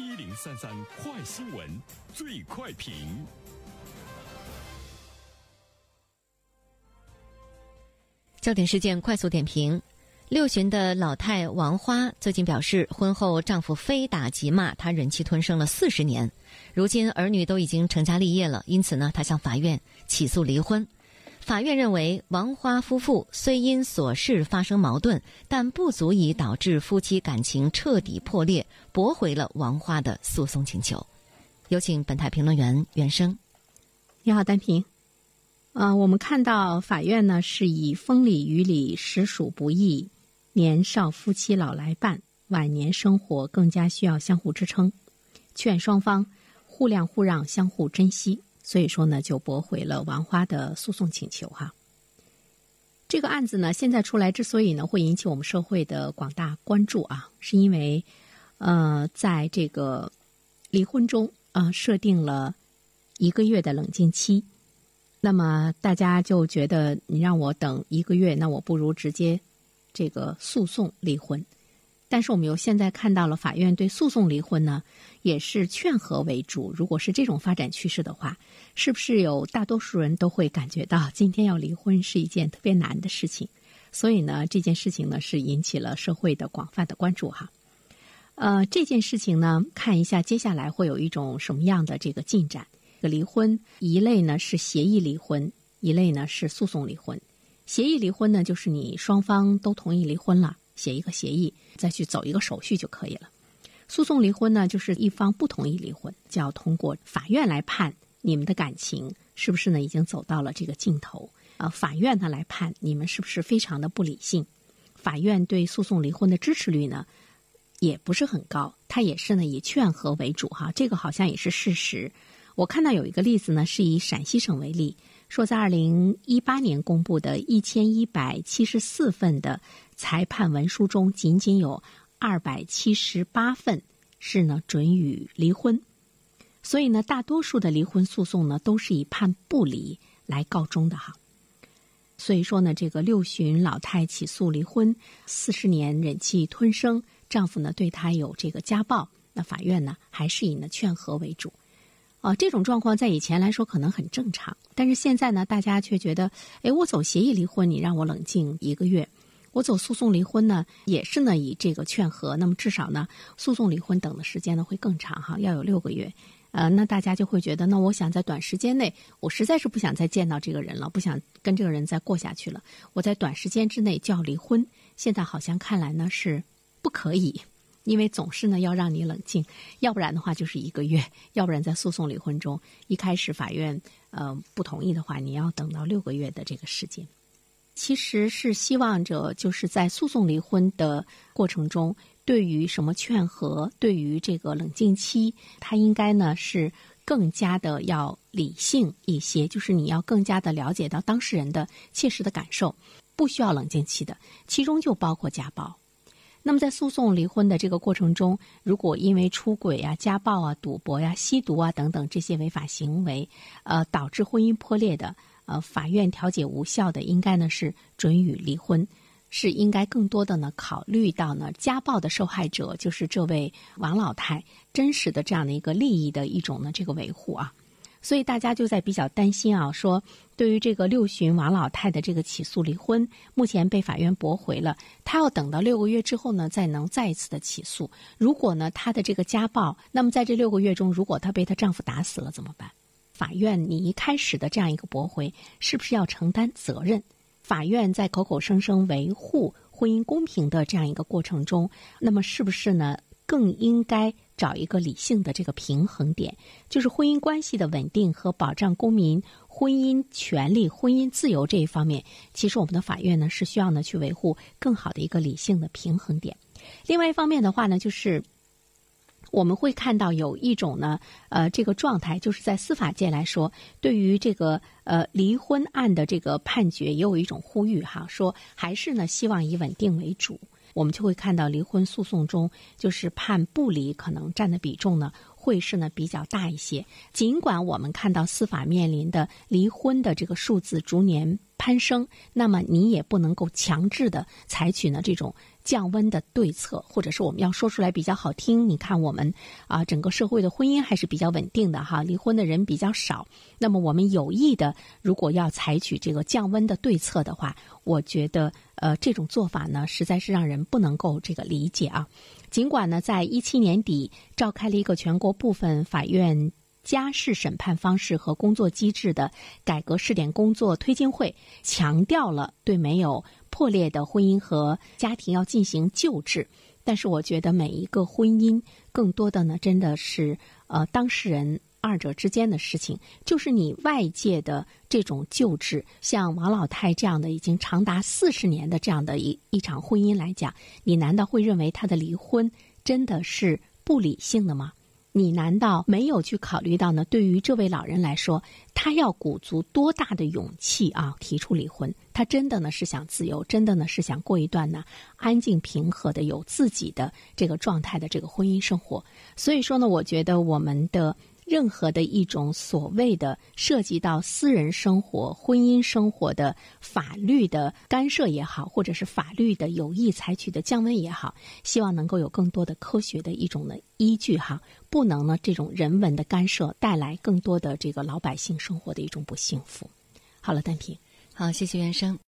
一零三三快新闻，最快评。焦点事件快速点评：六旬的老太王花最近表示，婚后丈夫非打即骂，她忍气吞声了四十年，如今儿女都已经成家立业了，因此呢，她向法院起诉离婚。法院认为，王花夫妇虽因琐事发生矛盾，但不足以导致夫妻感情彻底破裂，驳回了王花的诉讼请求。有请本台评论员袁生。你好，丹平。呃，我们看到法院呢是以风里雨里实属不易，年少夫妻老来伴，晚年生活更加需要相互支撑，劝双方互谅互让，相互珍惜。所以说呢，就驳回了王花的诉讼请求哈。这个案子呢，现在出来之所以呢会引起我们社会的广大关注啊，是因为呃，在这个离婚中啊设定了一个月的冷静期。那么大家就觉得你让我等一个月，那我不如直接这个诉讼离婚。但是我们又现在看到了法院对诉讼离婚呢，也是劝和为主。如果是这种发展趋势的话，是不是有大多数人都会感觉到今天要离婚是一件特别难的事情？所以呢，这件事情呢是引起了社会的广泛的关注哈。呃，这件事情呢，看一下接下来会有一种什么样的这个进展。个离婚一类呢是协议离婚，一类呢是诉讼离婚。协议离婚呢，就是你双方都同意离婚了，写一个协议，再去走一个手续就可以了。诉讼离婚呢，就是一方不同意离婚，就要通过法院来判你们的感情是不是呢已经走到了这个尽头。呃，法院呢来判你们是不是非常的不理性。法院对诉讼离婚的支持率呢也不是很高，它也是呢以劝和为主哈，这个好像也是事实。我看到有一个例子呢，是以陕西省为例，说在二零一八年公布的一千一百七十四份的裁判文书中，仅仅有二百七十八份是呢准予离婚，所以呢，大多数的离婚诉讼呢都是以判不离来告终的哈。所以说呢，这个六旬老太起诉离婚，四十年忍气吞声，丈夫呢对她有这个家暴，那法院呢还是以呢劝和为主。啊，这种状况在以前来说可能很正常，但是现在呢，大家却觉得，哎，我走协议离婚，你让我冷静一个月；我走诉讼离婚呢，也是呢以这个劝和，那么至少呢，诉讼离婚等的时间呢会更长哈，要有六个月。呃，那大家就会觉得，那我想在短时间内，我实在是不想再见到这个人了，不想跟这个人再过下去了，我在短时间之内就要离婚。现在好像看来呢是不可以。因为总是呢要让你冷静，要不然的话就是一个月，要不然在诉讼离婚中，一开始法院呃不同意的话，你要等到六个月的这个时间。其实是希望着就是在诉讼离婚的过程中，对于什么劝和，对于这个冷静期，他应该呢是更加的要理性一些，就是你要更加的了解到当事人的切实的感受，不需要冷静期的，其中就包括家暴。那么，在诉讼离婚的这个过程中，如果因为出轨啊、家暴啊、赌博呀、吸毒啊等等这些违法行为，呃，导致婚姻破裂的，呃，法院调解无效的，应该呢是准予离婚，是应该更多的呢考虑到呢家暴的受害者就是这位王老太真实的这样的一个利益的一种呢这个维护啊。所以大家就在比较担心啊，说对于这个六旬王老太的这个起诉离婚，目前被法院驳回了，她要等到六个月之后呢，再能再一次的起诉。如果呢，她的这个家暴，那么在这六个月中，如果她被她丈夫打死了怎么办？法院你一开始的这样一个驳回，是不是要承担责任？法院在口口声声维护婚姻公平的这样一个过程中，那么是不是呢？更应该找一个理性的这个平衡点，就是婚姻关系的稳定和保障公民婚姻权利、婚姻自由这一方面，其实我们的法院呢是需要呢去维护更好的一个理性的平衡点。另外一方面的话呢，就是我们会看到有一种呢，呃，这个状态，就是在司法界来说，对于这个呃离婚案的这个判决，也有一种呼吁哈，说还是呢希望以稳定为主。我们就会看到离婚诉讼中，就是判不离可能占的比重呢，会是呢比较大一些。尽管我们看到司法面临的离婚的这个数字逐年攀升，那么你也不能够强制的采取呢这种降温的对策，或者是我们要说出来比较好听。你看我们啊，整个社会的婚姻还是比较稳定的哈，离婚的人比较少。那么我们有意的，如果要采取这个降温的对策的话，我觉得呃这种做法呢，实在是让人不能够这个理解啊。尽管呢，在一七年底召开了一个全国部分法院。家事审判方式和工作机制的改革试点工作推进会强调了对没有破裂的婚姻和家庭要进行救治，但是我觉得每一个婚姻更多的呢，真的是呃当事人二者之间的事情。就是你外界的这种救治，像王老太这样的已经长达四十年的这样的一一场婚姻来讲，你难道会认为他的离婚真的是不理性的吗？你难道没有去考虑到呢？对于这位老人来说，他要鼓足多大的勇气啊，提出离婚？他真的呢是想自由，真的呢是想过一段呢安静平和的有自己的这个状态的这个婚姻生活。所以说呢，我觉得我们的。任何的一种所谓的涉及到私人生活、婚姻生活的法律的干涉也好，或者是法律的有意采取的降温也好，希望能够有更多的科学的一种的依据哈，不能呢这种人文的干涉带来更多的这个老百姓生活的一种不幸福。好了，单平，好，谢谢袁生。